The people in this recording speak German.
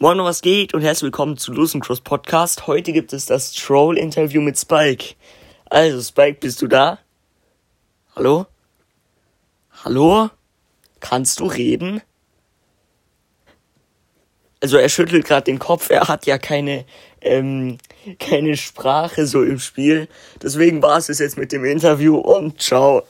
Moin, was geht und herzlich willkommen zu Losen Cross Podcast. Heute gibt es das Troll-Interview mit Spike. Also, Spike, bist du da? Hallo? Hallo? Kannst du reden? Also er schüttelt gerade den Kopf, er hat ja keine, ähm, keine Sprache so im Spiel. Deswegen war es jetzt mit dem Interview und ciao.